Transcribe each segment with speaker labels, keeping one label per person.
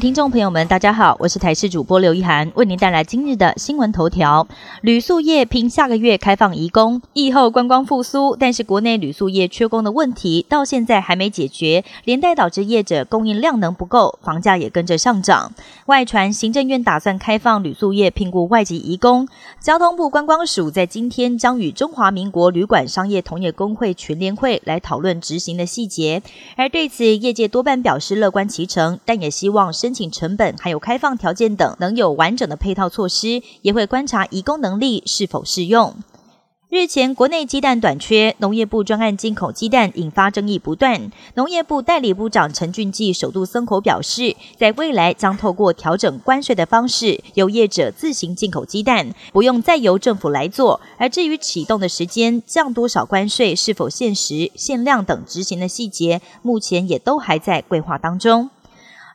Speaker 1: 听众朋友们，大家好，我是台视主播刘一涵，为您带来今日的新闻头条。旅宿业凭下个月开放移工，疫后观光复苏，但是国内旅宿业缺工的问题到现在还没解决，连带导致业者供应量能不够，房价也跟着上涨。外传行政院打算开放旅宿业聘雇外籍移工，交通部观光署在今天将与中华民国旅馆商业同业工会全联会来讨论执行的细节，而对此业界多半表示乐观其成，但也希望申。申请成本还有开放条件等，能有完整的配套措施，也会观察移工能力是否适用。日前，国内鸡蛋短缺，农业部专案进口鸡蛋引发争议不断。农业部代理部长陈俊记首度松口表示，在未来将透过调整关税的方式，由业者自行进口鸡蛋，不用再由政府来做。而至于启动的时间、降多少关税、是否限时、限量等执行的细节，目前也都还在规划当中。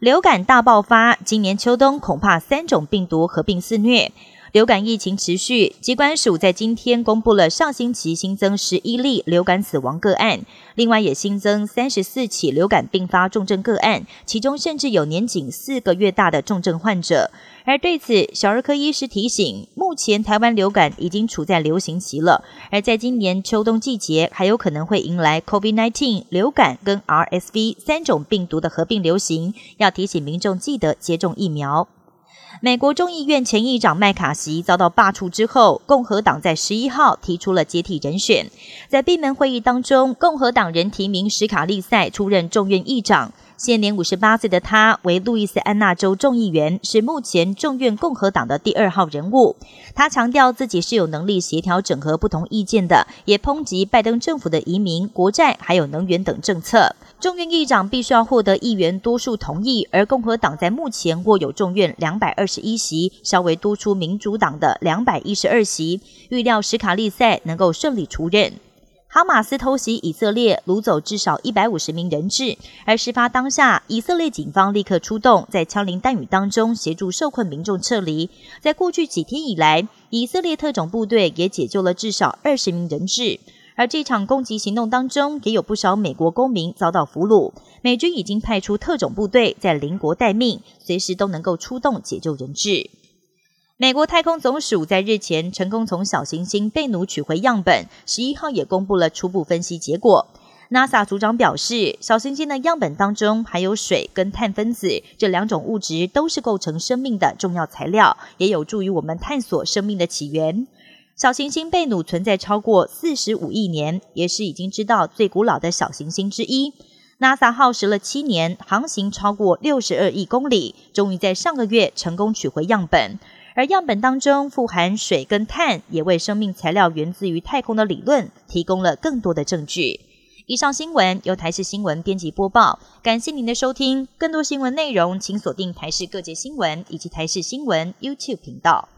Speaker 1: 流感大爆发，今年秋冬恐怕三种病毒合并肆虐。流感疫情持续，机关署在今天公布了上星期新增十一例流感死亡个案，另外也新增三十四起流感并发重症个案，其中甚至有年仅四个月大的重症患者。而对此，小儿科医师提醒，目前台湾流感已经处在流行期了，而在今年秋冬季节，还有可能会迎来 COVID-19 流感跟 RSV 三种病毒的合并流行，要提醒民众记得接种疫苗。美国众议院前议长麦卡锡遭到罢黜之后，共和党在十一号提出了接替人选。在闭门会议当中，共和党人提名史卡利塞出任众院议长。现年五十八岁的他为路易斯安那州众议员，是目前众院共和党的第二号人物。他强调自己是有能力协调整合不同意见的，也抨击拜登政府的移民、国债还有能源等政策。众院议长必须要获得议员多数同意，而共和党在目前握有众院两百二十一席，稍微多出民主党的两百一十二席。预料史卡利塞能够顺利出任。哈马斯偷袭以色列，掳走至少一百五十名人质。而事发当下，以色列警方立刻出动，在枪林弹雨当中协助受困民众撤离。在过去几天以来，以色列特种部队也解救了至少二十名人质。而这场攻击行动当中，也有不少美国公民遭到俘虏。美军已经派出特种部队在邻国待命，随时都能够出动解救人质。美国太空总署在日前成功从小行星贝努取回样本，十一号也公布了初步分析结果。NASA 组长表示，小行星的样本当中含有水跟碳分子这两种物质，都是构成生命的重要材料，也有助于我们探索生命的起源。小行星贝努存在超过四十五亿年，也是已经知道最古老的小行星之一。NASA 耗时了七年，航行超过六十二亿公里，终于在上个月成功取回样本。而样本当中富含水跟碳，也为生命材料源自于太空的理论提供了更多的证据。以上新闻由台视新闻编辑播报，感谢您的收听。更多新闻内容，请锁定台视各界新闻以及台视新闻 YouTube 频道。